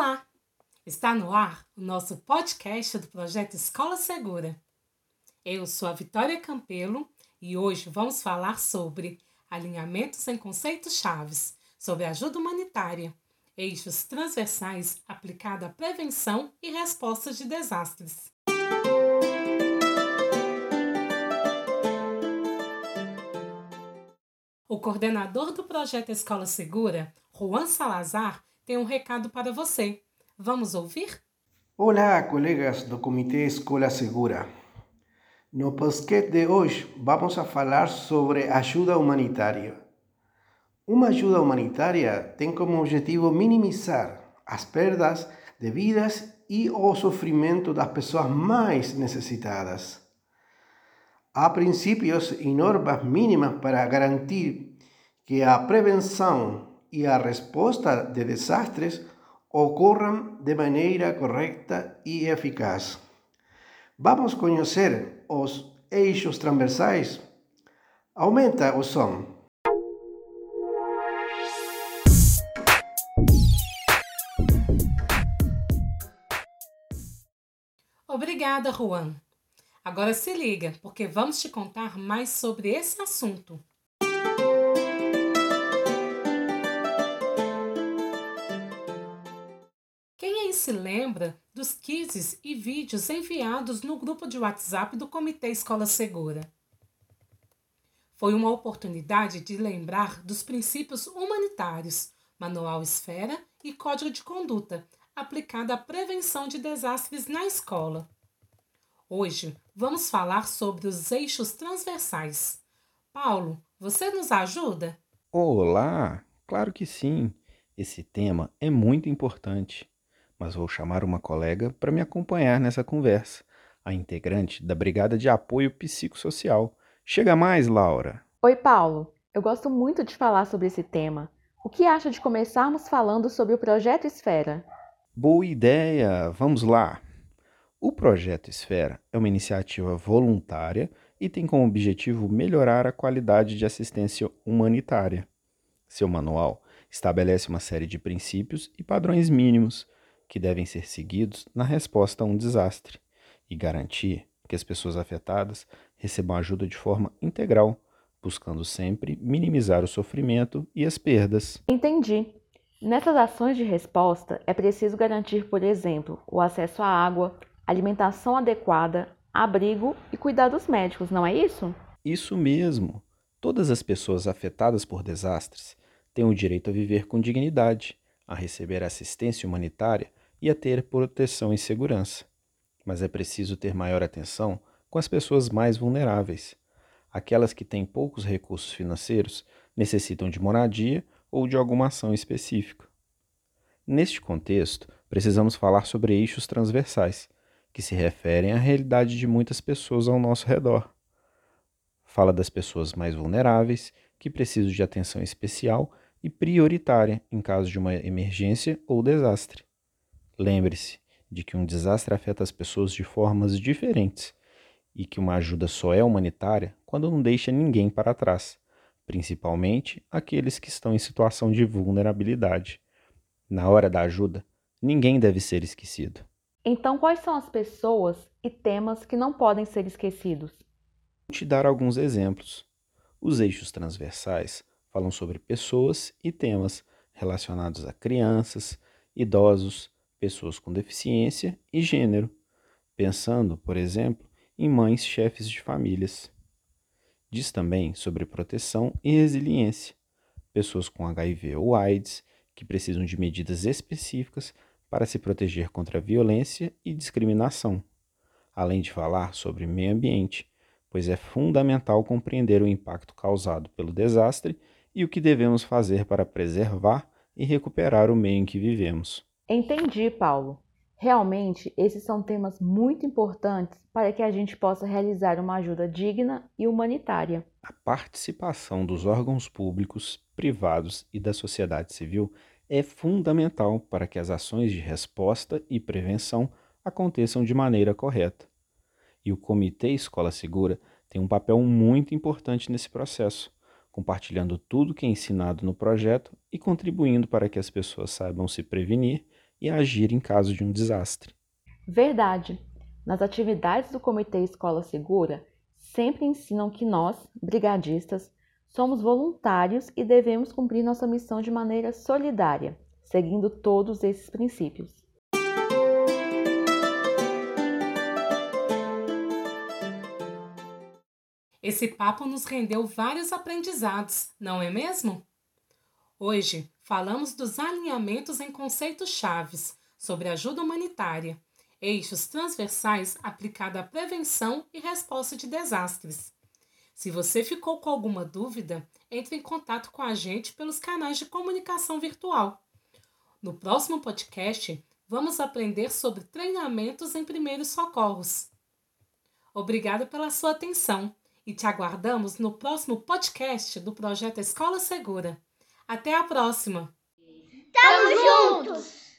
Olá! Está no ar o nosso podcast do projeto Escola Segura. Eu sou a Vitória Campelo e hoje vamos falar sobre alinhamentos em conceitos chaves, sobre ajuda humanitária, eixos transversais aplicado à prevenção e resposta de desastres. O coordenador do projeto Escola Segura, Juan Salazar, tem um recado para você. Vamos ouvir? Olá, colegas do Comitê Escola Segura. No podcast de hoje, vamos a falar sobre ajuda humanitária. Uma ajuda humanitária tem como objetivo minimizar as perdas de vidas e o sofrimento das pessoas mais necessitadas. Há princípios e normas mínimas para garantir que a prevenção e a resposta de desastres ocorram de maneira correta e eficaz. Vamos conhecer os eixos transversais? Aumenta o som. Obrigada, Juan. Agora se liga, porque vamos te contar mais sobre esse assunto. Se lembra dos quizzes e vídeos enviados no grupo de WhatsApp do Comitê Escola Segura. Foi uma oportunidade de lembrar dos princípios humanitários, Manual Esfera e Código de Conduta, aplicado à prevenção de desastres na escola. Hoje vamos falar sobre os eixos transversais. Paulo, você nos ajuda? Olá! Claro que sim! Esse tema é muito importante mas vou chamar uma colega para me acompanhar nessa conversa, a integrante da Brigada de Apoio Psicossocial. Chega mais, Laura! Oi, Paulo. Eu gosto muito de falar sobre esse tema. O que acha de começarmos falando sobre o Projeto Esfera? Boa ideia! Vamos lá! O Projeto Esfera é uma iniciativa voluntária e tem como objetivo melhorar a qualidade de assistência humanitária. Seu manual estabelece uma série de princípios e padrões mínimos que devem ser seguidos na resposta a um desastre e garantir que as pessoas afetadas recebam ajuda de forma integral, buscando sempre minimizar o sofrimento e as perdas. Entendi. Nessas ações de resposta, é preciso garantir, por exemplo, o acesso à água, alimentação adequada, abrigo e cuidados médicos, não é isso? Isso mesmo. Todas as pessoas afetadas por desastres têm o direito a viver com dignidade, a receber assistência humanitária e a ter proteção e segurança. Mas é preciso ter maior atenção com as pessoas mais vulneráveis. Aquelas que têm poucos recursos financeiros necessitam de moradia ou de alguma ação específica. Neste contexto, precisamos falar sobre eixos transversais, que se referem à realidade de muitas pessoas ao nosso redor. Fala das pessoas mais vulneráveis, que precisam de atenção especial e prioritária em caso de uma emergência ou desastre. Lembre-se de que um desastre afeta as pessoas de formas diferentes e que uma ajuda só é humanitária quando não deixa ninguém para trás, principalmente aqueles que estão em situação de vulnerabilidade. Na hora da ajuda, ninguém deve ser esquecido. Então, quais são as pessoas e temas que não podem ser esquecidos? Vou te dar alguns exemplos. Os eixos transversais falam sobre pessoas e temas relacionados a crianças, idosos, pessoas com deficiência e gênero, pensando, por exemplo, em mães chefes de famílias. Diz também sobre proteção e resiliência, pessoas com HIV ou AIDS que precisam de medidas específicas para se proteger contra violência e discriminação, além de falar sobre meio ambiente, pois é fundamental compreender o impacto causado pelo desastre e o que devemos fazer para preservar e recuperar o meio em que vivemos. Entendi, Paulo. Realmente, esses são temas muito importantes para que a gente possa realizar uma ajuda digna e humanitária. A participação dos órgãos públicos, privados e da sociedade civil é fundamental para que as ações de resposta e prevenção aconteçam de maneira correta. E o Comitê Escola Segura tem um papel muito importante nesse processo, compartilhando tudo que é ensinado no projeto e contribuindo para que as pessoas saibam se prevenir e agir em caso de um desastre. Verdade. Nas atividades do Comitê Escola Segura, sempre ensinam que nós, brigadistas, somos voluntários e devemos cumprir nossa missão de maneira solidária, seguindo todos esses princípios. Esse papo nos rendeu vários aprendizados, não é mesmo? Hoje falamos dos alinhamentos em conceitos chaves sobre ajuda humanitária, eixos transversais aplicados à prevenção e resposta de desastres. Se você ficou com alguma dúvida, entre em contato com a gente pelos canais de comunicação virtual. No próximo podcast, vamos aprender sobre treinamentos em primeiros socorros. Obrigada pela sua atenção e te aguardamos no próximo podcast do projeto Escola Segura. Até a próxima! Tamo juntos!